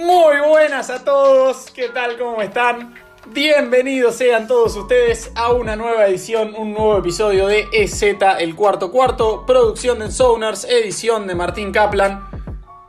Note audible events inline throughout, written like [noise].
Muy buenas a todos, ¿qué tal? ¿Cómo están? Bienvenidos sean todos ustedes a una nueva edición, un nuevo episodio de EZ, el cuarto cuarto, producción de Sonars, edición de Martín Kaplan.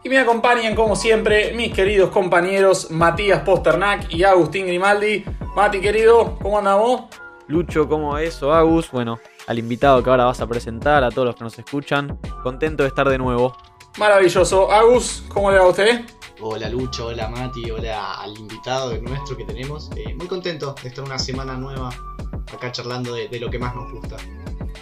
Y me acompañan como siempre mis queridos compañeros Matías Posternak y Agustín Grimaldi. Mati querido, ¿cómo andamos? Lucho, ¿cómo es? O Agus, bueno, al invitado que ahora vas a presentar, a todos los que nos escuchan. Contento de estar de nuevo. Maravilloso. Agus, ¿cómo le va a usted? Hola Lucho, hola Mati, hola al invitado nuestro que tenemos. Eh, muy contento de estar una semana nueva acá charlando de, lo que más nos gusta.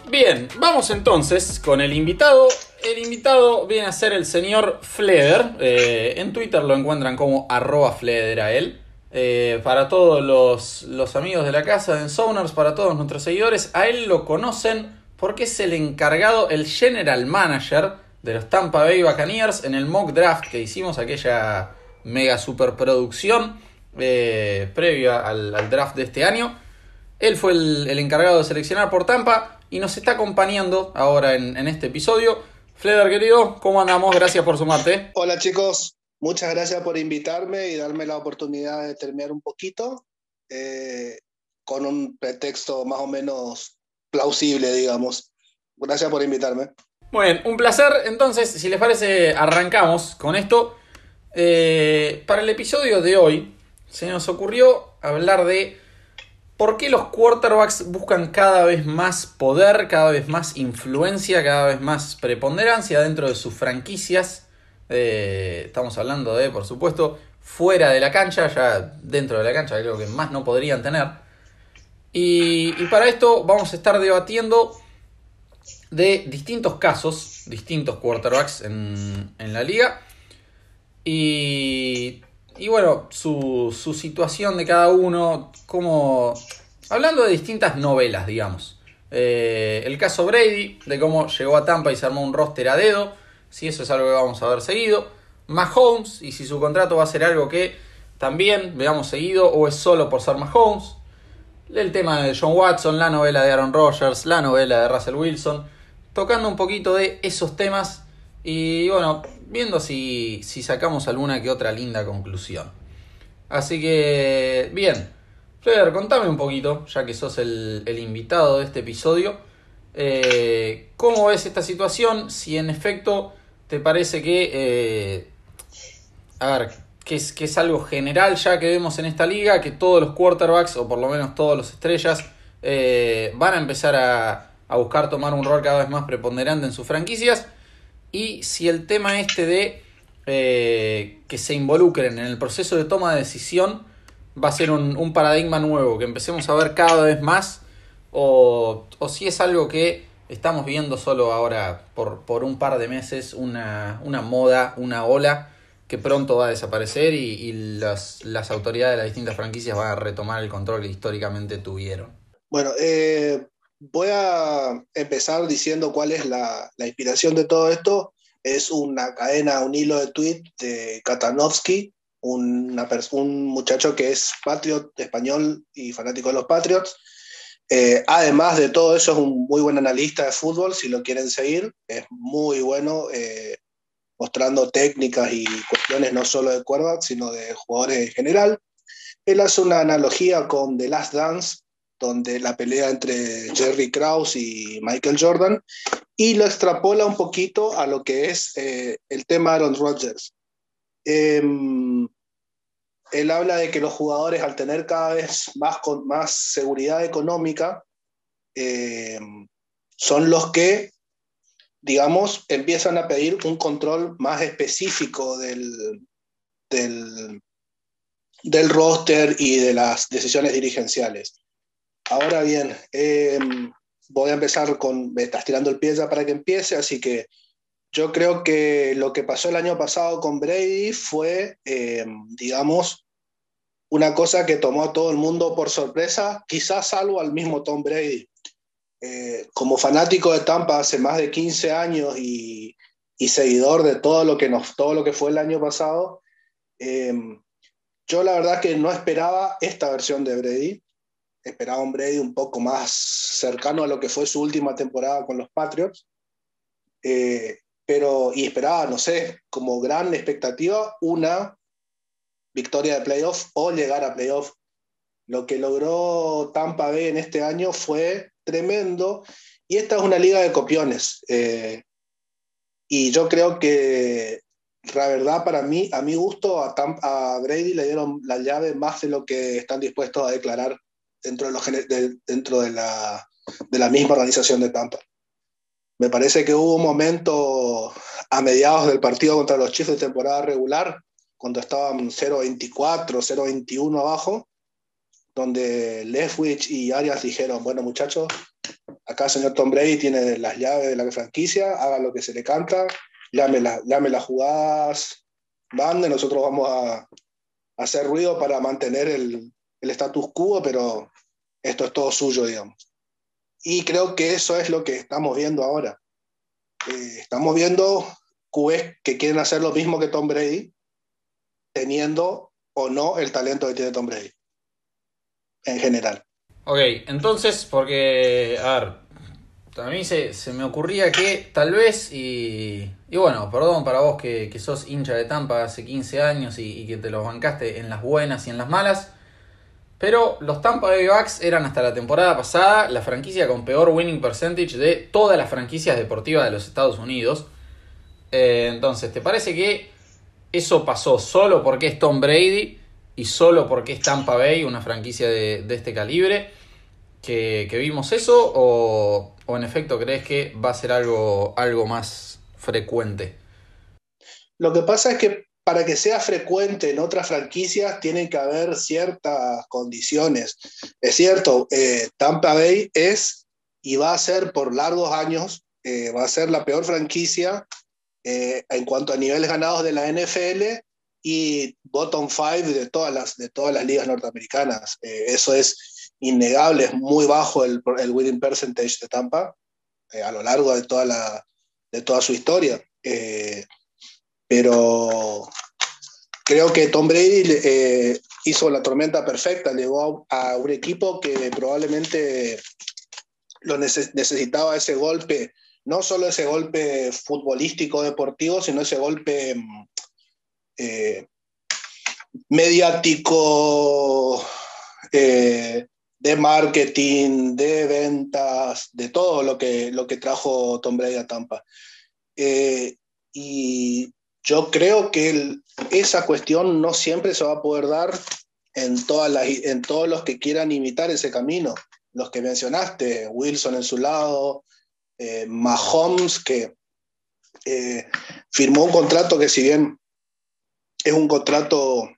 Bien, vamos entonces con el invitado. El invitado viene a ser el señor Fleder. Eh, en Twitter lo encuentran como arroba Fleder a él. Eh, para todos los, los, amigos de la casa de Ensoners, para todos nuestros seguidores, a él lo conocen porque es el encargado, el general manager de los Tampa Bay Buccaneers en el mock draft que hicimos, aquella mega superproducción eh, previa al, draft de este año. Él fue el, encargado de seleccionar por Tampa y nos está acompañando ahora en, este episodio. Fleder, querido, ¿cómo andamos? Gracias por sumarte. Hola chicos, muchas gracias por invitarme y darme la oportunidad de terminar un poquito eh, con un pretexto más o menos plausible, digamos. Gracias por invitarme. Bueno, un placer. Entonces, si les parece, arrancamos con esto. Eh, para el episodio de hoy, se nos ocurrió hablar de por qué los quarterbacks buscan cada vez más poder, cada vez más influencia, cada vez más preponderancia dentro de sus franquicias. Eh, estamos hablando de, por supuesto, fuera de la cancha, ya dentro de la cancha creo que más no podrían tener. y para esto vamos a estar debatiendo de distintos casos, distintos quarterbacks en, la liga. Y, y bueno, su, su, situación de cada uno, como... Hablando de distintas novelas, digamos. Eh, el caso Brady, de cómo llegó a Tampa y se armó un roster a dedo, si eso es algo que vamos a ver seguido. Mahomes, y si su contrato va a ser algo que también veamos seguido, o es solo por ser Mahomes. El tema de John Watson, la novela de Aaron Rodgers, la novela de Russell Wilson tocando un poquito de esos temas y bueno, viendo si, si sacamos alguna que otra linda conclusión. Así que, bien, Feder, contame un poquito, ya que sos el, invitado de este episodio, eh, ¿cómo ves esta situación? Si en efecto te parece que, eh, a ver, que es, que es algo general ya que vemos en esta liga, que todos los quarterbacks, o por lo menos todos los estrellas, eh, van a empezar a, a buscar tomar un rol cada vez más preponderante en sus franquicias. Y si el tema este de eh, que se involucren en el proceso de toma de decisión va a ser un, paradigma nuevo, que empecemos a ver cada vez más, o, si es algo que estamos viendo solo ahora por, por un par de meses, una, moda, una ola que pronto va a desaparecer y, las, las autoridades de las distintas franquicias van a retomar el control que históricamente tuvieron. Bueno, eh, Voy a empezar diciendo cuál es la, inspiración de todo esto. Es una cadena, un hilo de tweet de Katanovsky, un muchacho que es patriot español y fanático de los Patriots. Eh, además de todo eso, es un muy buen analista de fútbol, si lo quieren seguir. Es muy bueno, eh, mostrando técnicas y cuestiones no solo de quarterback, sino de jugadores en general. Él hace una analogía con The Last Dance, donde la pelea entre Jerry Krause y Michael Jordan, y lo extrapola un poquito a lo que es eh, el tema Aaron Rodgers. Em, él habla de que los jugadores al tener cada vez más, con, más seguridad económica, em, son los que, digamos, empiezan a pedir un control más específico del, del, del roster y de las decisiones dirigenciales. Ahora bien, em, voy a empezar con, estás tirando el pie ya para que empiece, así que yo creo que lo que pasó el año pasado con Brady fue, em, digamos, una cosa que tomó a todo el mundo por sorpresa, quizás salvo al mismo Tom Brady. Eh, como fanático de Tampa hace más de 15 años y, seguidor de todo lo, que nos, todo lo que fue el año pasado, yo la verdad que no esperaba esta versión de Brady esperaba un Brady un poco más cercano a lo que fue su última temporada con los Patriots. Eh, pero, y esperaba, no sé, como gran expectativa, una victoria de playoff o llegar a playoff. Lo que logró Tampa Bay en este año fue tremendo y esta es una liga de copiones. Eh, y yo creo que la verdad, para mí, a mi gusto, a, a Brady le dieron la llave más de lo que están dispuestos a declarar dentro de, los, dentro de, la, de la misma organización de Tampa. Me parece que hubo un momento a mediados del partido contra los Chiefs de temporada regular, cuando estaban 0-24, 0-21 abajo, donde Leftwich y Arias dijeron, bueno muchachos, acá el señor Tom Brady tiene las llaves de la franquicia, haga lo que se le canta, llame, la, llame las jugadas, bande, nosotros vamos a, hacer ruido para mantener el, el status quo, pero esto es todo suyo, digamos. Y creo que eso es lo que estamos viendo ahora. Eh, estamos viendo QBs que quieren hacer lo mismo que Tom Brady, teniendo o no el talento que tiene Tom Brady, en general. Ok, entonces, porque, a ver, a mí se, me ocurría que tal vez, y, y bueno, perdón para vos que, que, sos hincha de Tampa hace 15 años y, y, que te los bancaste en las buenas y en las malas, pero los Tampa Bay Bucks eran hasta la temporada pasada la franquicia con peor winning percentage de todas las franquicias deportivas de los Estados Unidos. Eh, entonces, ¿te parece que eso pasó solo porque es Tom Brady y solo porque es Tampa Bay, una franquicia de, este calibre? Que, que vimos eso o, ¿O en efecto crees que va a ser algo, algo más frecuente? Lo que pasa es que para que sea frecuente en otras franquicias tienen que haber ciertas condiciones. Es cierto, eh, Tampa Bay es y va a ser por largos años, eh, va a ser la peor franquicia eh, en cuanto a niveles ganados de la NFL y bottom five de todas las, de todas las ligas norteamericanas. eso es innegable, es muy bajo el, winning percentage de Tampa a lo largo de toda, la, de toda su historia. Pero creo que Tom Brady eh, hizo la tormenta perfecta, llegó a, un equipo que probablemente lo necesitaba ese golpe, no solo ese golpe futbolístico deportivo, sino ese golpe mediático, de marketing, de ventas, de todo lo que, lo que trajo Tom Brady a Tampa. Eh, y yo creo que esa cuestión no siempre se va a poder dar en, todas las, en todos los que quieran imitar ese camino. Los que mencionaste, Wilson en su lado, eh, Mahomes, que eh, firmó un contrato que si bien es un contrato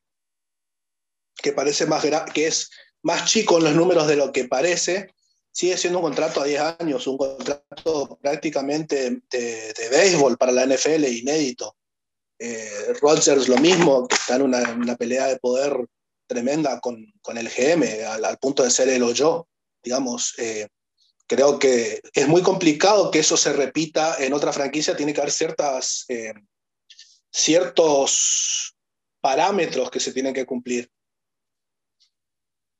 que parece más que es más chico en los números de lo que parece, sigue siendo un contrato a 10 años, un contrato prácticamente de, de béisbol para la NFL, inédito. Eh, Rodgers lo mismo, que está en una, pelea de poder tremenda con, con el GM, al, punto de ser él o yo. Digamos, eh, creo que es muy complicado que eso se repita en otra franquicia, tiene que haber ciertas, eh, ciertos parámetros que se tienen que cumplir.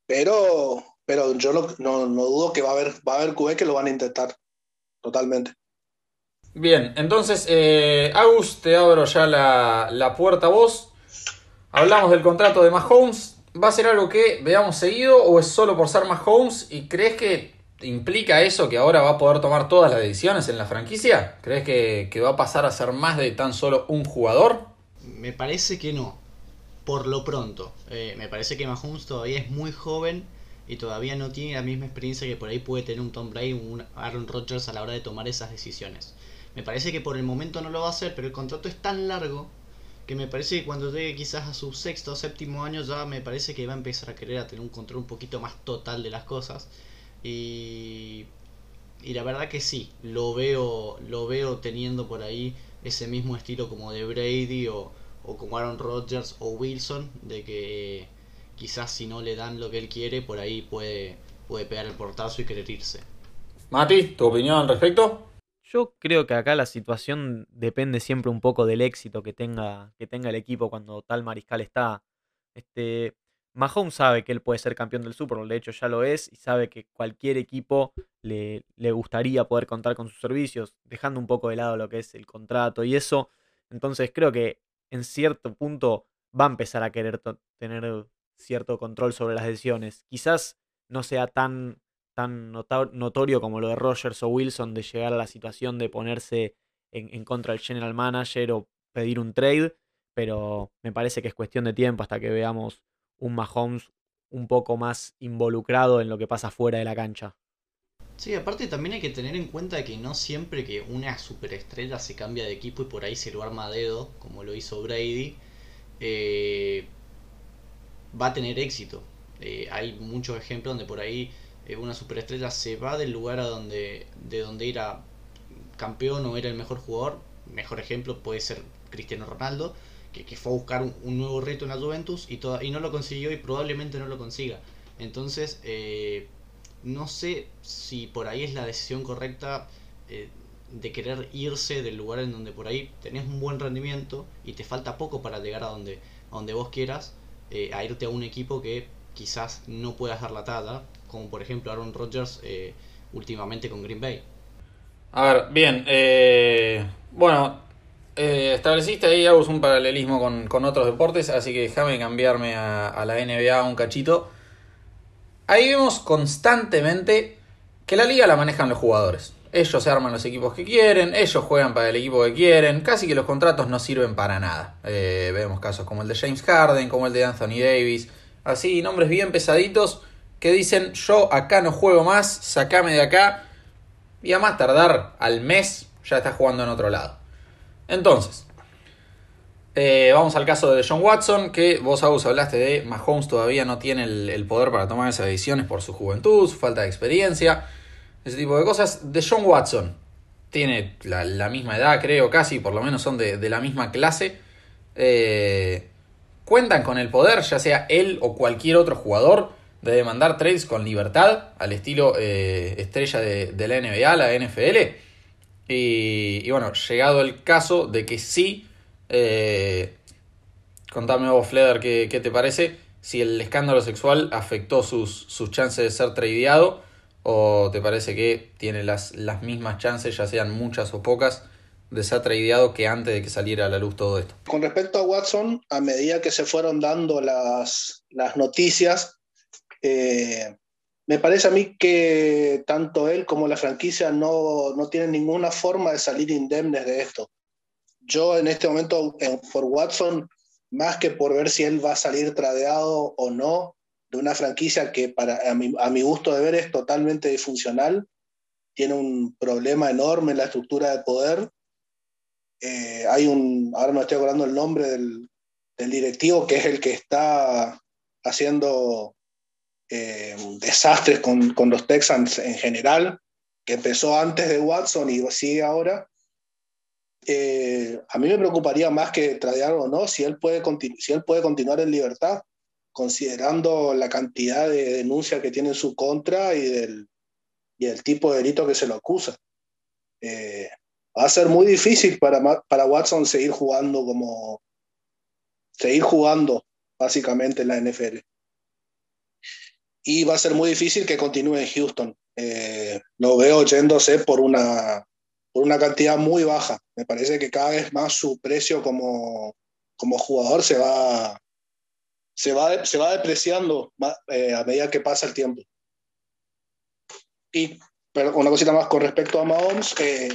Pero, pero yo no, no, dudo que va a haber, va a haber que lo van a intentar. Totalmente. Bien, entonces, eh, Agus, te abro ya la, la puerta a vos. Hablamos del contrato de Mahomes. ¿Va a ser algo que veamos seguido o es solo por ser Mahomes? ¿Y crees que implica eso que ahora va a poder tomar todas las decisiones en la franquicia? ¿Crees que, va a pasar a ser más de tan solo un jugador? Me parece que no por lo pronto. Eh, me parece que Mahomes todavía es muy joven y todavía no tiene la misma experiencia que por ahí puede tener un Tom Brady un Aaron Rodgers a la hora de tomar esas decisiones. Me parece que por el momento no lo va a hacer, pero el contrato es tan largo que me parece que cuando llegue quizás a su sexto o séptimo año ya me parece que va a empezar a querer a tener un control un poquito más total de las cosas. Y, y la verdad que sí, lo veo, lo veo teniendo por ahí ese mismo estilo como de Brady o, o como Aaron Rodgers o Wilson, de que quizás si no le dan lo que él quiere, por ahí puede, puede pegar el portazo y querer irse. Mati, ¿tu opinión al respecto? Yo creo que acá la situación depende siempre un poco del éxito que tenga, que tenga el equipo cuando tal mariscal está. Este, Mahomes sabe que él puede ser campeón del Super Bowl, de hecho ya lo es, y sabe que cualquier equipo le, le gustaría poder contar con sus servicios, dejando un poco de lado lo que es el contrato y eso. Entonces creo que en cierto punto va a empezar a querer tener cierto control sobre las decisiones. Quizás no sea tan, tan notorio como lo de Rogers o Wilson de llegar a la situación de ponerse en, contra del general manager o pedir un trade, pero me parece que es cuestión de tiempo hasta que veamos un Mahomes un poco más involucrado en lo que pasa fuera de la cancha. Sí, aparte también hay que tener en cuenta que no siempre que una superestrella se cambia de equipo y por ahí se lo arma a dedo, como lo hizo Brady, eh, va a tener éxito. Eh, hay muchos ejemplos donde por ahí eh, una superestrella se va del lugar a donde, de donde era campeón o era el mejor jugador. Mejor ejemplo puede ser Cristiano Ronaldo, que, fue a buscar un, nuevo reto en la Juventus y, y no lo consiguió y probablemente no lo consiga. Entonces, no sé si por ahí es la decisión correcta eh, de querer irse del lugar en donde por ahí tenés un buen rendimiento y te falta poco para llegar a donde, donde vos quieras, eh, a irte a un equipo que quizás no puedas dar la talla, como por ejemplo Aaron Rodgers eh, últimamente con Green Bay. A ver, bien, bueno, estableciste ahí algo, un paralelismo con, otros deportes, así que déjame cambiarme a, a la NBA un cachito. Ahí vemos constantemente que la liga la manejan los jugadores. Ellos se arman los equipos que quieren, ellos juegan para el equipo que quieren, casi que los contratos no sirven para nada. Eh, vemos casos como el de James Harden, como el de Anthony Davis, así nombres bien pesaditos que dicen yo acá no juego más, sacame de acá y a más tardar al mes ya está jugando en otro lado. Entonces, eh, vamos al caso de John Watson, que vos, Agus, hablaste de Mahomes todavía no tiene el, poder para tomar esas decisiones por su juventud, su falta de experiencia, ese tipo de cosas. De John Watson, tiene la, misma edad, creo, casi, por lo menos son de, la misma clase. Eh, cuentan con el poder, ya sea él o cualquier otro jugador, de demandar trades con libertad, al estilo eh, estrella de, la NBA, la NFL. Y, y bueno, llegado el caso de que sí eh, contame vos, Fleder, ¿qué, te parece? Si el escándalo sexual afectó sus, sus chances de ser tradeado o te parece que tiene las, las mismas chances, ya sean muchas o pocas, de ser tradeado que antes de que saliera a la luz todo esto. Con respecto a Watson, a medida que se fueron dando las, las noticias, eh, me parece a mí que tanto él como la franquicia no, no tienen ninguna forma de salir indemnes de esto yo en este momento, por Watson, más que por ver si él va a salir tradeado o no de una franquicia que para, a, mi, gusto de ver es totalmente disfuncional, tiene un problema enorme en la estructura de poder. Eh, hay un, ahora no estoy acordando el nombre del, directivo, que es el que está haciendo eh, desastres con, con, los Texans en general, que empezó antes de Watson y sigue ahora. Eh, a mí me preocuparía más que tradear o no si él, puede si él puede continuar en libertad, considerando la cantidad de denuncias que tiene en su contra y del, y el tipo de delito que se lo acusa. Eh, va a ser muy difícil para, para Watson seguir jugando como seguir jugando básicamente en la NFL. Y va a ser muy difícil que continúe en Houston. Eh, lo veo yéndose por una por una cantidad muy baja. Me parece que cada vez más su precio como, como jugador se va, se va, se va depreciando eh, a medida que pasa el tiempo. Y pero una cosita más con respecto a Mahomes, eh,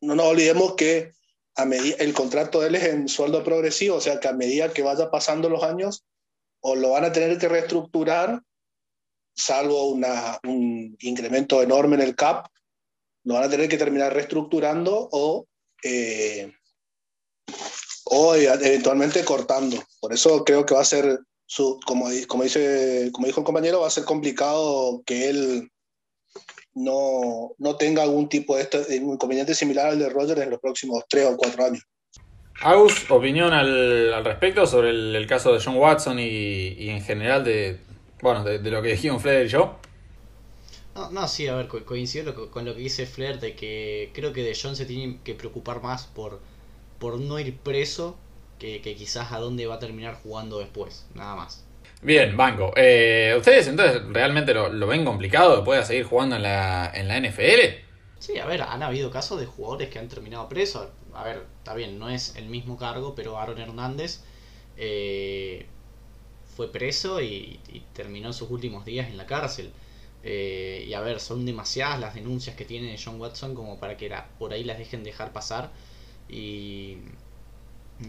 no nos olvidemos que a medida, el contrato de él es en sueldo progresivo, o sea que a medida que vaya pasando los años, o lo van a tener que reestructurar, salvo un incremento enorme en el CAP, lo van a tener que terminar reestructurando o, eh, o eventualmente cortando. Por eso creo que va a ser, su, como, dice, como dijo el compañero, va a ser complicado que él no, no tenga algún tipo de, este, inconveniente similar al de Roger en los próximos tres o cuatro años. Agus, opinión al, respecto sobre el, caso de John Watson y, en general de, bueno, de, lo que dijeron Fred y yo. No, no, sí, a ver, coincido con lo que dice Flair de que creo que De John se tiene que preocupar más por, por no ir preso que, quizás a dónde va a terminar jugando después, nada más. Bien, Banco. Eh, ¿Ustedes entonces realmente lo, ven complicado de pueda seguir jugando en la, en la NFL? Sí, a ver, han habido casos de jugadores que han terminado presos. A ver, está bien, no es el mismo cargo, pero Aaron Hernández eh, fue preso y, terminó sus últimos días en la cárcel. Eh, y a ver, son demasiadas las denuncias que tiene John Watson como para que por ahí las dejen dejar pasar. Y,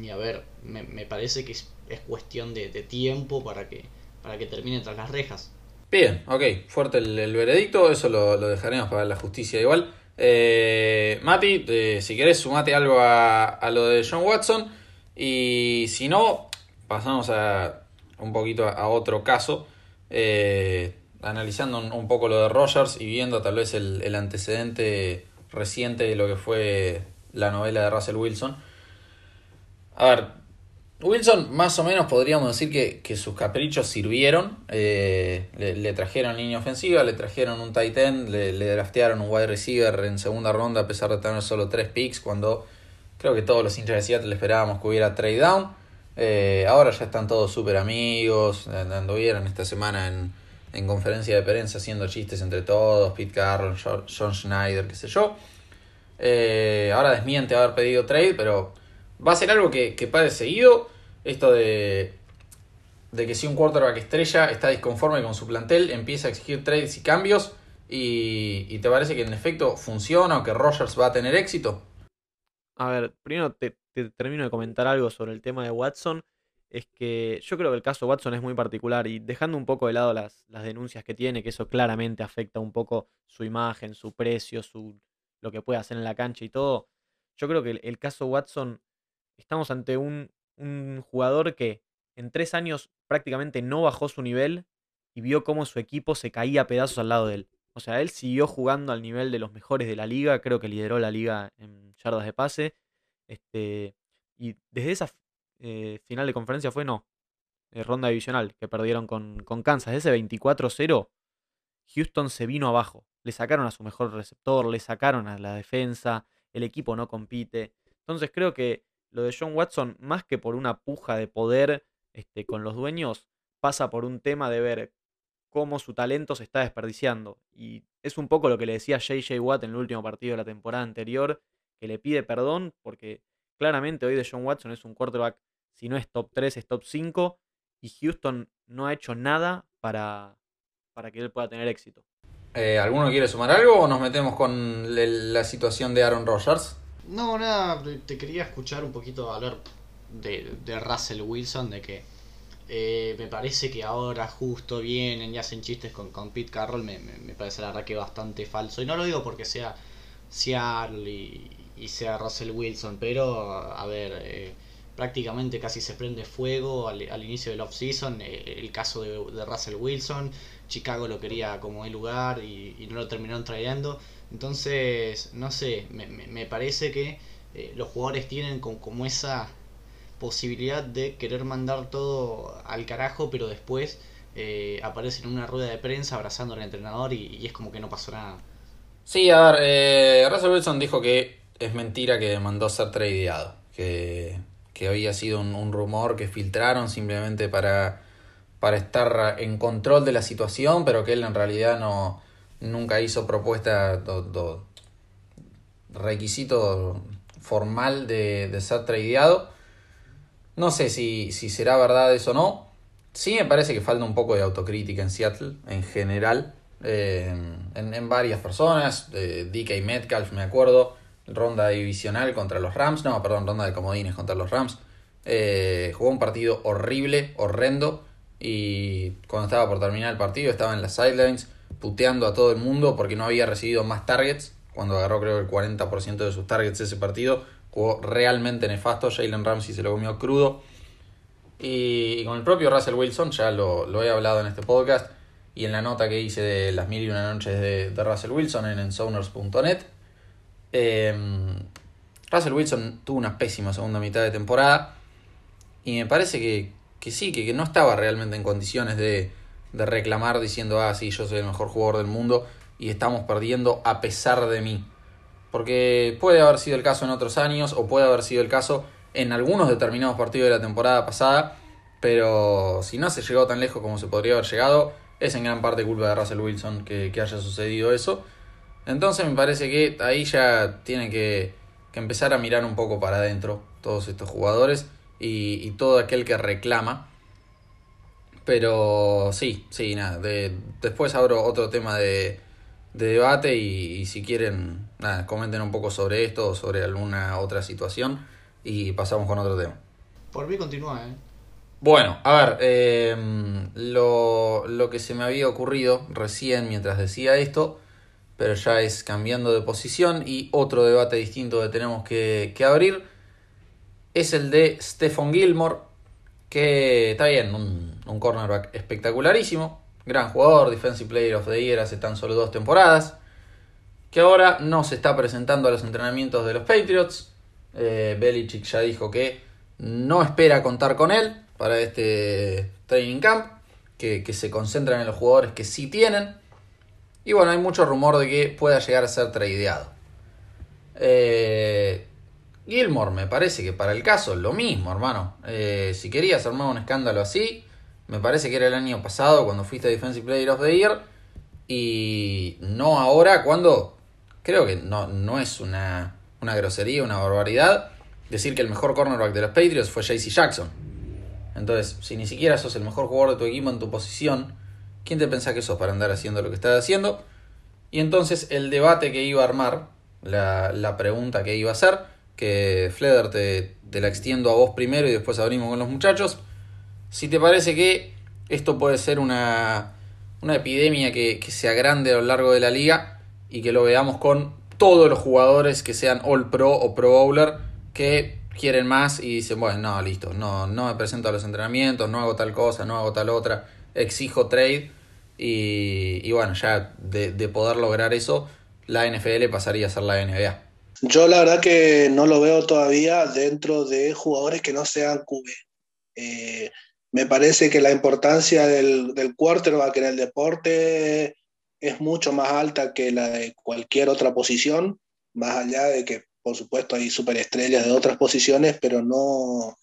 y a ver, me, parece que es, cuestión de, tiempo para que, para que termine tras las rejas. Bien, ok, fuerte el, veredicto, eso lo, dejaremos para la justicia igual. Eh, Mati, si querés sumate algo a, lo de John Watson y si no, pasamos a un poquito a, otro caso, eh, analizando un, poco lo de Rogers y viendo tal vez el, el antecedente reciente de lo que fue la novela de Russell Wilson. A ver, Wilson más o menos podríamos decir que, sus caprichos sirvieron. Eh, le, trajeron línea ofensiva, le trajeron un tight end, le, draftearon un wide receiver en segunda ronda a pesar de tener solo tres picks cuando creo que todos los hinchas de Seattle esperábamos que hubiera trade down. Eh, ahora ya están todos súper amigos, anduvieron esta semana en, en, conferencia de prensa haciendo chistes entre todos, Pete Carroll, John Schneider, qué sé yo. Eh, ahora desmiente haber pedido trade, pero va a ser algo que, que pare seguido. Esto de, de que si un quarterback estrella está disconforme con su plantel, empieza a exigir trades y cambios. Y, te parece que en efecto funciona o que Rogers va a tener éxito? A ver, primero te, termino de comentar algo sobre el tema de Watson. Es que yo creo que el caso Watson es muy particular y dejando un poco de lado las, las denuncias que tiene, que eso claramente afecta un poco su imagen, su precio, su, lo que puede hacer en la cancha y todo. Yo creo que el caso Watson estamos ante un, jugador que en tres años prácticamente no bajó su nivel y vio cómo su equipo se caía a pedazos al lado de él. O sea, él siguió jugando al nivel de los mejores de la liga, creo que lideró la liga en yardas de pase. Este, y desde esa eh, final de conferencia fue no, eh, ronda divisional que perdieron con, con Kansas. Ese 24-0, Houston se vino abajo. Le sacaron a su mejor receptor, le sacaron a la defensa, el equipo no compite. Entonces creo que lo de John Watson, más que por una puja de poder este, con los dueños, pasa por un tema de ver cómo su talento se está desperdiciando. Y es un poco lo que le decía JJ Watt en el último partido de la temporada anterior, que le pide perdón porque claramente hoy de John Watson es un quarterback, si no es top 3, es top 5, y Houston no ha hecho nada para, para que él pueda tener éxito. Eh, ¿Alguno quiere sumar algo o nos metemos con la situación de Aaron Rodgers? No, nada, te quería escuchar un poquito hablar de, de Russell Wilson, de que eh, me parece que ahora justo vienen y hacen chistes con, con Pete Carroll, me, me, parece la verdad que bastante falso. Y no lo digo porque sea Seattle y, sea Russell Wilson, pero a ver, eh, prácticamente casi se prende fuego al, al inicio del off-season. Eh, el caso de, Russell Wilson, Chicago lo quería como el lugar y, y no lo terminaron trayendo. Entonces, no sé, me, me, parece que eh, los jugadores tienen como, esa posibilidad de querer mandar todo al carajo, pero después eh, aparecen en una rueda de prensa abrazando al entrenador y, es como que no pasó nada. Sí, a ver, eh, Russell Wilson dijo que es mentira que mandó ser tradeado, que, que había sido un, rumor que filtraron simplemente para, para estar en control de la situación, pero que él en realidad no, nunca hizo propuesta, do, requisito formal de, ser tradeado. No sé si, si será verdad eso o no. Sí me parece que falta un poco de autocrítica en Seattle en general. Eh, en, varias personas. Eh, DK Metcalf, me acuerdo. Ronda divisional contra los Rams. No, perdón, ronda de comodines contra los Rams. Eh, jugó un partido horrible, horrendo. Y cuando estaba por terminar el partido estaba en las sidelines puteando a todo el mundo porque no había recibido más targets. Cuando agarró creo el 40% de sus targets ese partido. Jugó realmente nefasto. Jalen Ramsey se lo comió crudo. Y, con el propio Russell Wilson, ya lo, he hablado en este podcast. Y en la nota que hice de las mil y una noches de, Russell Wilson en ensoners.net. Em, Russell Wilson tuvo una pésima segunda mitad de temporada. Y me parece que, que sí, que no estaba realmente en condiciones de, de reclamar diciendo, ah, sí, yo soy el mejor jugador del mundo y estamos perdiendo a pesar de mí. Porque puede haber sido el caso en otros años o puede haber sido el caso en algunos determinados partidos de la temporada pasada, pero si no se llegó tan lejos como se podría haber llegado, es en gran parte culpa de Russell Wilson que, haya sucedido eso. Entonces me parece que ahí ya tienen que, que empezar a mirar un poco para adentro todos estos jugadores y, todo aquel que reclama. Pero sí, sí, nada. después abro otro tema de, debate y, si quieren, nada, comenten un poco sobre esto o sobre alguna otra situación y pasamos con otro tema. Por mí continúa, ¿eh? Bueno, a ver, em, lo, lo, que se me había ocurrido recién mientras decía esto, pero ya es cambiando de posición y otro debate distinto que tenemos que, que abrir, es el de Stephon Gilmore, que está bien, un, cornerback espectacularísimo, gran jugador, Defensive Player of the Year hace tan solo dos temporadas, que ahora no se está presentando a los entrenamientos de los Patriots. Eh, Belichick ya dijo que no espera contar con él para este training camp, que, se concentran en los jugadores que sí tienen. Y bueno, hay mucho rumor de que pueda llegar a ser tradeado. Eh, Gilmore me parece que para el caso lo mismo, hermano. Eh, si querías armar un escándalo así, me parece que era el año pasado cuando fuiste Defensive Player of the Year. Y no ahora cuando creo que no, no es una, una grosería, una barbaridad decir que el mejor cornerback de los Patriots fue JC Jackson. Entonces, si ni siquiera sos el mejor jugador de tu equipo en tu posición, ¿quién te pensás que sos para andar haciendo lo que estás haciendo? Y entonces el debate que iba a armar, la, pregunta que iba a hacer, que Fleder te, la extiendo a vos primero y después abrimos con los muchachos, si te parece que esto puede ser una, una epidemia que, que sea grande a lo largo de la liga y que lo veamos con todos los jugadores que sean All Pro o Pro Bowler que quieren más y dicen, bueno, no, listo, no, no me presento a los entrenamientos, no hago tal cosa, no hago tal otra, exijo trade y, bueno, ya de, poder lograr eso, la NFL pasaría a ser la NBA. Yo la verdad que no lo veo todavía dentro de jugadores que no sean QB. Eh, me parece que la importancia del, del quarterback en el deporte es mucho más alta que la de cualquier otra posición, más allá de que por supuesto hay superestrellas de otras posiciones, pero no,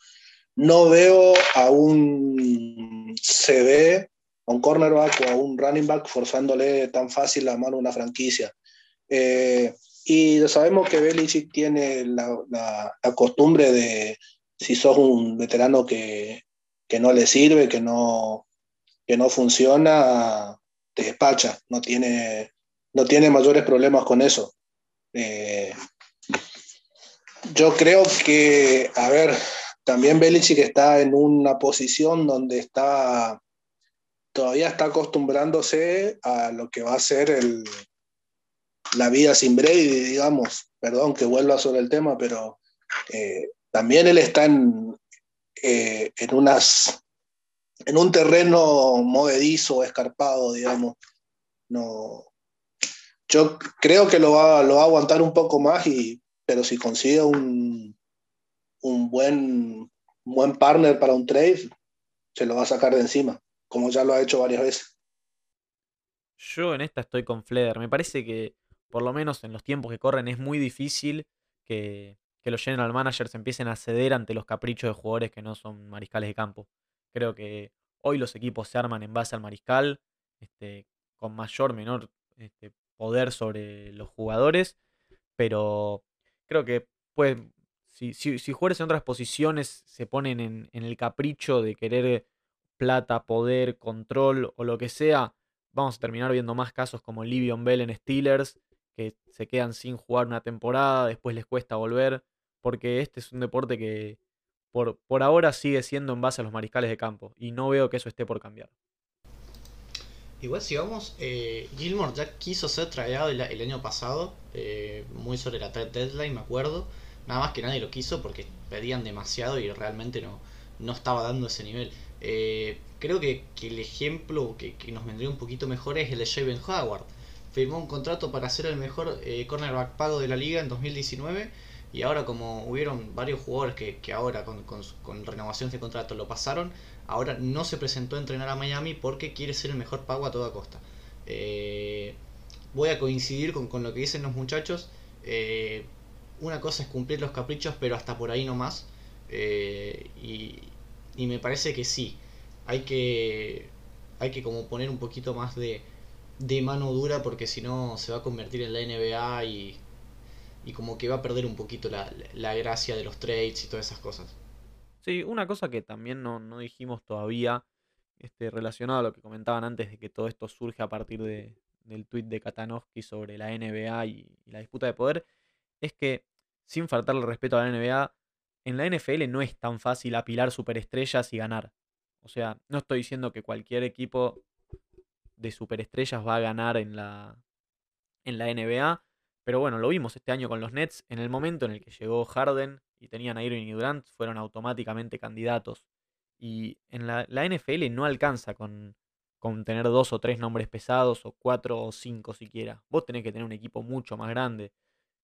no veo a un CB, a un cornerback o a un running back forzándole tan fácil la mano a una franquicia. Eh, y sabemos que Belichick tiene la, la, costumbre de, si sos un veterano que, que, no le sirve, que no, que no funciona, te despacha, no tiene, no tiene mayores problemas con eso. Eh, yo creo que, a ver, también Belichick está en una posición donde está todavía está acostumbrándose a lo que va a ser el, la vida sin Brady, digamos. Perdón que vuelva sobre el tema, pero eh, también él está en, eh, en, unas, en un terreno movedizo, escarpado, digamos. No, yo creo que lo va, lo va a aguantar un poco más y pero si consigue un, un buen, buen partner para un trade, se lo va a sacar de encima, como ya lo ha hecho varias veces. Yo en esta estoy con Fleder. Me parece que, por lo menos en los tiempos que corren, es muy difícil que, que los general managers empiecen a ceder ante los caprichos de jugadores que no son mariscales de campo. Creo que hoy los equipos se arman en base al mariscal, este, con mayor o menor este, poder sobre los jugadores, pero creo que pues, si, si, si jugadores en otras posiciones se ponen en, en, el capricho de querer plata, poder, control o lo que sea, vamos a terminar viendo más casos como Livion Bell en Steelers, que se quedan sin jugar una temporada, después les cuesta volver, porque este es un deporte que por, por ahora sigue siendo en base a los mariscales de campo, y no veo que eso esté por cambiar. Igual si vamos, eh, Gilmore ya quiso ser traído el, año pasado, eh, muy sobre la deadline, me acuerdo. Nada más que nadie lo quiso porque pedían demasiado y realmente no, no estaba dando ese nivel. Eh, creo que, el ejemplo que, nos vendría un poquito mejor es el de Javen Howard. Firmó un contrato para ser el mejor cornerback pago de la liga en 2019 y ahora como hubieron varios jugadores que, ahora con, con, renovación de contrato lo pasaron, ahora no se presentó a entrenar a Miami porque quiere ser el mejor pago a toda costa. Eh, voy a coincidir con, lo que dicen los muchachos. Eh, una cosa es cumplir los caprichos, pero hasta por ahí no más. Eh, y, me parece que sí. Hay que, hay que como poner un poquito más de, de mano dura porque si no se va a convertir en la NBA y, y como que va a perder un poquito la, la gracia de los trades y todas esas cosas. Sí, una cosa que también no, no dijimos todavía, este, relacionado a lo que comentaban antes de que todo esto surge a partir de, del tuit de Katanowski sobre la NBA y, y la disputa de poder, es que, sin faltarle respeto a la NBA, en la NFL no es tan fácil apilar superestrellas y ganar. O sea, no estoy diciendo que cualquier equipo de superestrellas va a ganar en la, en la NBA, pero bueno, lo vimos este año con los Nets. En el momento en el que llegó Harden y tenían a Irving y Durant, fueron automáticamente candidatos. Y en la, NFL no alcanza con, con tener dos o tres nombres pesados, o cuatro o cinco siquiera. Vos tenés que tener un equipo mucho más grande.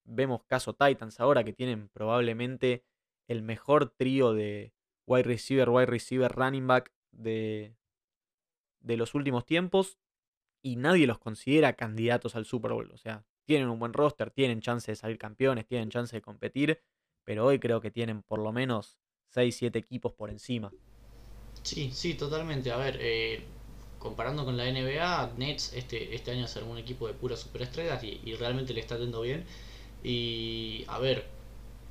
Vemos caso Titans ahora que tienen probablemente el mejor trío de wide receiver, wide receiver, running back de, de los últimos tiempos y nadie los considera candidatos al Super Bowl. O sea, tienen un buen roster, tienen chance de salir campeones, tienen chance de competir, pero hoy creo que tienen por lo menos 6, 7 equipos por encima. Sí, sí, totalmente. A ver, eh, comparando con la NBA, Nets este, este año se armó un equipo de puras superestrellas y, y realmente le está yendo bien. Y a ver,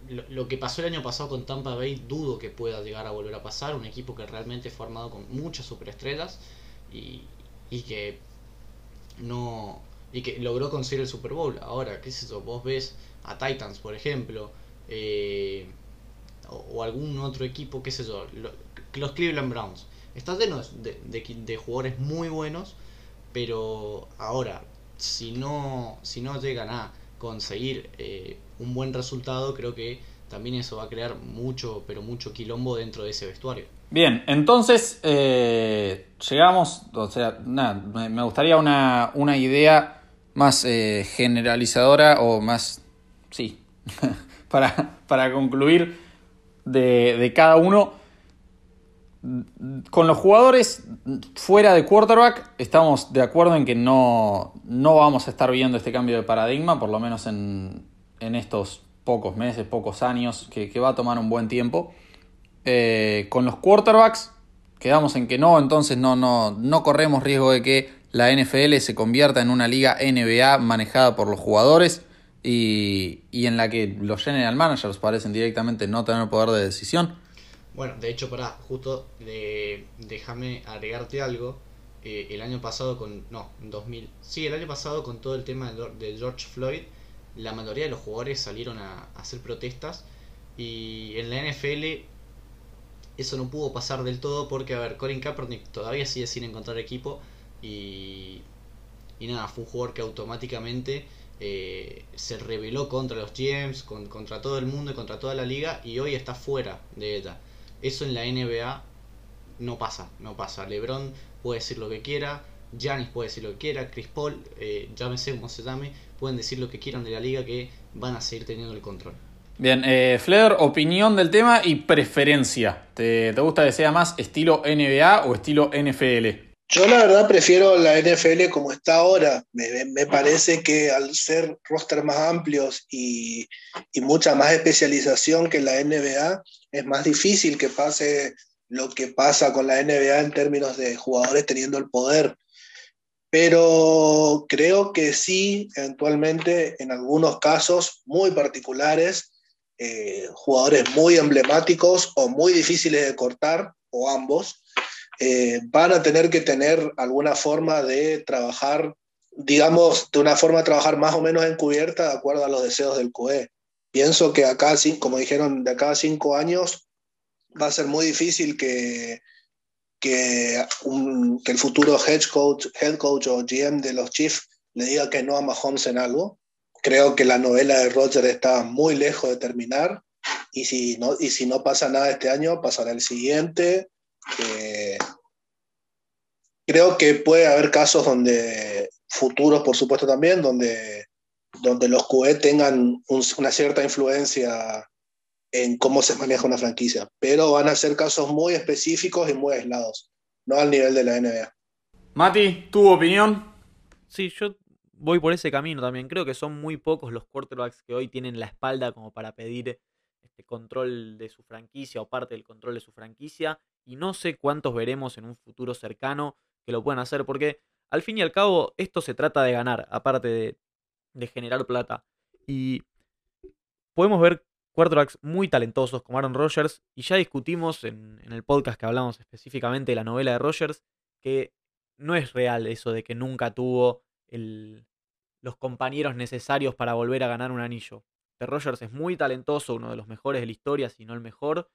lo, que pasó el año pasado con Tampa Bay, dudo que pueda llegar a volver a pasar. Un equipo que realmente es formado con muchas superestrellas y, y que no y que logró conseguir el Super Bowl. Ahora, qué es eso, vos ves a Titans, por ejemplo, eh, o, algún otro equipo, qué sé yo, lo, los Cleveland Browns. Está lleno de, de, de, jugadores muy buenos, pero ahora, si no, si no llegan a conseguir eh, un buen resultado, creo que también eso va a crear mucho, pero mucho quilombo dentro de ese vestuario. Bien, entonces eh, llegamos, o sea, nada, me, gustaría una, una idea más eh, generalizadora o más, sí, [laughs] para, para concluir de, de, cada uno. Con los jugadores fuera de quarterback estamos de acuerdo en que no, no vamos a estar viendo este cambio de paradigma, por lo menos en, en estos pocos meses, pocos años, que, va a tomar un buen tiempo. Eh, con los quarterbacks quedamos en que no, entonces no, no, no corremos riesgo de que la NFL se convierta en una liga NBA manejada por los jugadores y, y, en la que los general managers parecen directamente no tener poder de decisión. Bueno, de hecho, para justo de, déjame agregarte algo. Eh, el año pasado con. No, 2000. Sí, el año pasado con todo el tema de George Floyd, la mayoría de los jugadores salieron a, hacer protestas. Y en la NFL eso no pudo pasar del todo porque, a ver, Colin Kaepernick todavía sigue sin encontrar equipo y, y nada, fue un jugador que automáticamente eh, se rebeló contra los GMs, con, contra todo el mundo y contra toda la liga y hoy está fuera de ella. Eso en la NBA no pasa, no pasa. LeBron puede decir lo que quiera, Giannis puede decir lo que quiera, Chris Paul, eh, llámese como se llame, pueden decir lo que quieran de la liga que van a seguir teniendo el control. Bien, eh, Fleder, opinión del tema y preferencia. ¿Te, ¿Te gusta que sea más estilo NBA o estilo NFL? Yo la verdad prefiero la NFL como está ahora. Me, me parece que al ser roster más amplios y, y, mucha más especialización que la NBA, es más difícil que pase lo que pasa con la NBA en términos de jugadores teniendo el poder. Pero creo que sí, eventualmente, en algunos casos muy particulares, eh, jugadores muy emblemáticos o muy difíciles de cortar, o ambos, eh, van a tener que tener alguna forma de trabajar, digamos, de una forma de trabajar más o menos encubierta de acuerdo a los deseos del QE. Pienso que acá, como dijeron, de acá cinco años va a ser muy difícil que, que, un, que el futuro head coach, head coach o GM de los Chiefs le diga que no a Mahomes en algo creo que la novela de Roger está muy lejos de terminar y si no, y si no pasa nada este año, pasará el siguiente. Eh, creo que puede haber casos donde, futuros por supuesto también, donde, donde los QE tengan un, una cierta influencia en cómo se maneja una franquicia, pero van a ser casos muy específicos y muy aislados, no al nivel de la NBA. Mati, ¿tu opinión? Sí, yo voy por ese camino también. Creo que son muy pocos los quarterbacks que hoy tienen la espalda como para pedir este control de su franquicia o parte del control de su franquicia. Y no sé cuántos veremos en un futuro cercano que lo puedan hacer, porque al fin y al cabo esto se trata de ganar, aparte de, de generar plata. Y podemos ver quarterbacks muy talentosos como Aaron Rodgers. Y ya discutimos en, el podcast que hablamos específicamente de la novela de Rodgers que no es real eso de que nunca tuvo los compañeros necesarios para volver a ganar un anillo. De Rogers es muy talentoso, uno de los mejores de la historia, si no el mejor.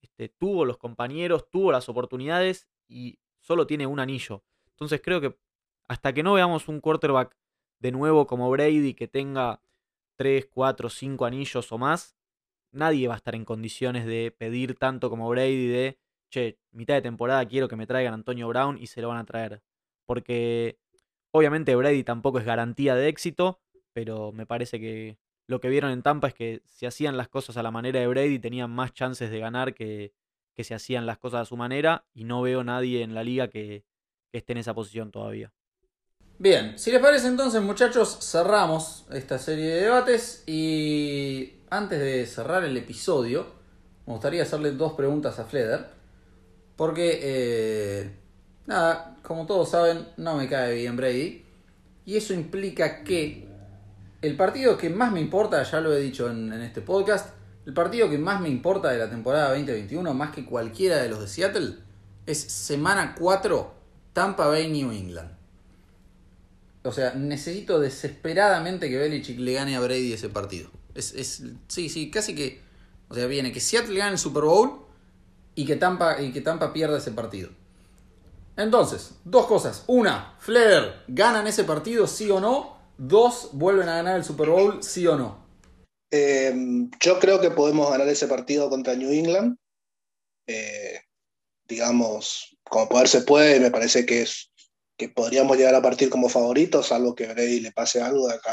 Este, tuvo los compañeros, tuvo las oportunidades y solo tiene un anillo. Entonces creo que hasta que no veamos un quarterback de nuevo como Brady que tenga 3, 4, 5 anillos o más, nadie va a estar en condiciones de pedir tanto como Brady de, che, mitad de temporada quiero que me traigan Antonio Brown y se lo van a traer. Porque Obviamente Brady tampoco es garantía de éxito, pero me parece que lo que vieron en Tampa es que si hacían las cosas a la manera de Brady tenían más chances de ganar que, que si hacían las cosas a su manera y no veo nadie en la liga que, que esté en esa posición todavía. Bien, si les parece entonces muchachos cerramos esta serie de debates y antes de cerrar el episodio me gustaría hacerle dos preguntas a Fleder porque eh, Nada, como todos saben, no me cae bien Brady. Y eso implica que el partido que más me importa, ya lo he dicho en, este podcast, el partido que más me importa de la temporada 2021, más que cualquiera de los de Seattle, es semana 4, Tampa Bay, New England. O sea, necesito desesperadamente que Belichick le gane a Brady ese partido. Es, es, sí, sí, casi que. O sea, viene que Seattle gane el Super Bowl y que Tampa, y que Tampa pierda ese partido. Entonces, dos cosas. Una, Flair, ¿ganan ese partido sí o no? Dos, ¿vuelven a ganar el Super Bowl sí o no? Eh, yo creo que podemos ganar ese partido contra New England. Eh, digamos, como poder se puede, me parece que, es, que podríamos llegar a partir como favoritos, salvo que Brady le pase algo de acá,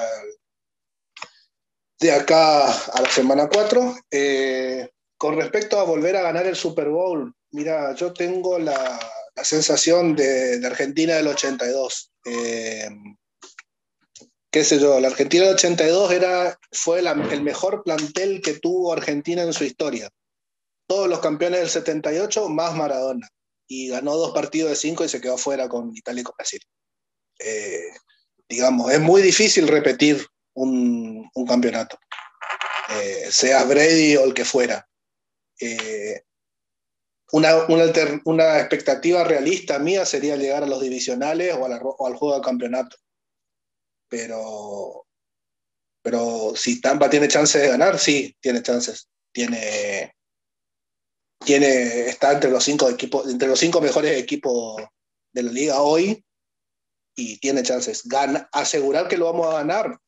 de acá a la semana 4. Eh, con respecto a volver a ganar el Super Bowl, mira, yo tengo la, la sensación de, Argentina del 82. Eh, qué sé yo, la Argentina del 82 era, fue el mejor plantel que tuvo Argentina en su historia. Todos los campeones del 78 más Maradona. Y ganó dos partidos de cinco y se quedó fuera con Italia y con Brasil. Eh, digamos, es muy difícil repetir un, campeonato, eh, seas Brady o el que fuera una, una, expectativa realista mía sería llegar a los divisionales o, al juego de campeonato. Pero, pero si Tampa tiene chances de ganar, sí, tiene chances. Tiene, tiene, está entre los cinco equipos, entre los cinco mejores equipos de la liga hoy y tiene chances. asegurar que lo vamos a ganar,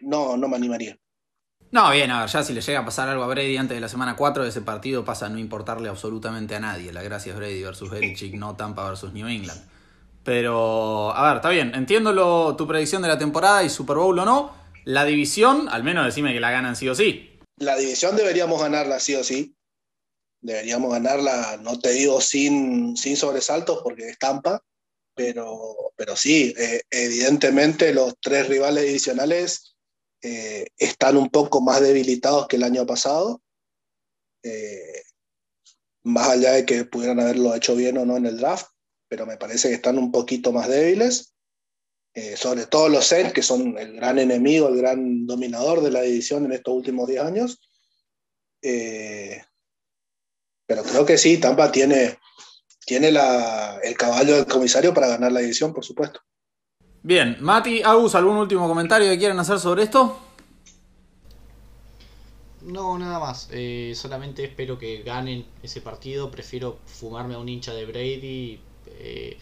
no, no me animaría. No, bien, a ver, ya si le llega a pasar algo a Brady antes de la semana 4, ese partido pasa a no importarle absolutamente a nadie. La gracia es Brady versus Belichick, no Tampa versus New England. Pero, a ver, está bien, entiendo tu predicción de la temporada y Super Bowl o no. La división, al menos decime que la ganan sí o sí. La división deberíamos ganarla sí o sí. Deberíamos ganarla, no te digo sin, sin sobresaltos porque es Tampa, pero, pero sí, eh, evidentemente los tres rivales divisionales eh, están un poco más debilitados que el año pasado, eh, más allá de que pudieran haberlo hecho bien o no en el draft, pero me parece que están un poquito más débiles, eh, sobre todo los Saints, que son el gran enemigo, el gran dominador de la división en estos últimos 10 años. pero creo que sí, Tampa tiene, tiene el caballo del comisario para ganar la división, por supuesto. Bien, Mati, Agus, ¿algún último comentario que quieran hacer sobre esto? No, nada más. Eh, solamente espero que ganen ese partido. Prefiero fumarme a un hincha de Brady, eh,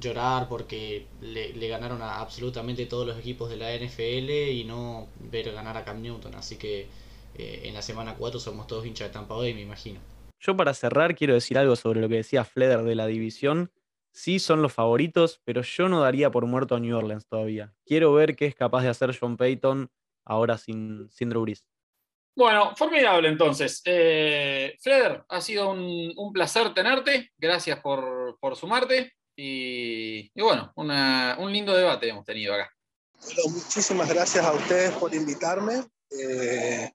llorar porque le, ganaron a absolutamente todos los equipos de la NFL y no ver ganar a Cam Newton. Así que eh, en la semana 4 somos todos hinchas de Tampa Bay, me imagino. Yo para cerrar quiero decir algo sobre lo que decía Fleder de la división sí son los favoritos, pero yo no daría por muerto a New Orleans todavía. Quiero ver qué es capaz de hacer John Payton ahora sin, sin Drew Brees. Bueno, formidable entonces. Eh, Fleder, ha sido un, placer tenerte. Gracias por, sumarte. Y, bueno, un lindo debate hemos tenido acá. Bueno, muchísimas gracias a ustedes por invitarme. Eh,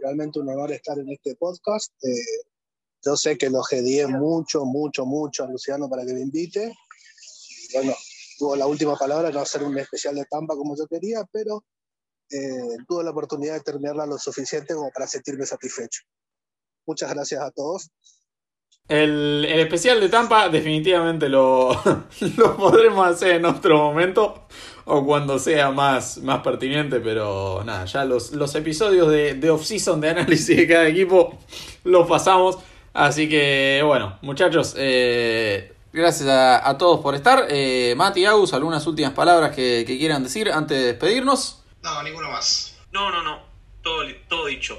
realmente un honor estar en este podcast. Eh, yo sé que lo gedié mucho, mucho, mucho a Luciano para que me invite. bueno, tuvo la última palabra, no hacer un especial de Tampa como yo quería, pero eh, tuve la oportunidad de terminarla lo suficiente como para sentirme satisfecho. Muchas gracias a todos. El, especial de Tampa definitivamente lo, [laughs] lo, podremos hacer en otro momento o cuando sea más, más pertinente, pero nada, ya los, los episodios de, de off-season de análisis de cada equipo los pasamos. Así que bueno, muchachos, eh, gracias a, todos por estar. Eh, Mati, Agus, algunas últimas palabras que, que quieran decir antes de despedirnos. No, ninguno más. No, no, no. Todo, todo dicho.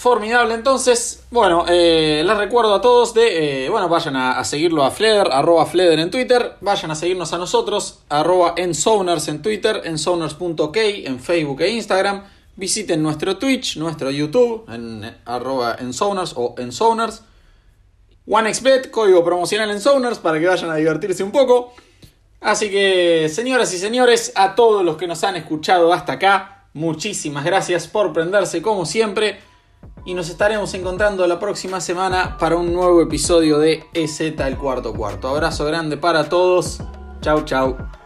Formidable, entonces, bueno, eh, les recuerdo a todos de, eh, bueno, vayan a, seguirlo a Fleder, arroba Fleder en Twitter, vayan a seguirnos a nosotros, arroba ensoners en Twitter, ensoners.ok en Facebook e Instagram, visiten nuestro Twitch, nuestro YouTube, en eh, arroba ensoners o ensoners, OneXBet, código promocional ensoners para que vayan a divertirse un poco. Así que, señoras y señores, a todos los que nos han escuchado hasta acá, muchísimas gracias por prenderse como siempre. Y nos estaremos encontrando la próxima semana para un nuevo episodio de EZ el cuarto cuarto. Abrazo grande para todos. Chau, chau.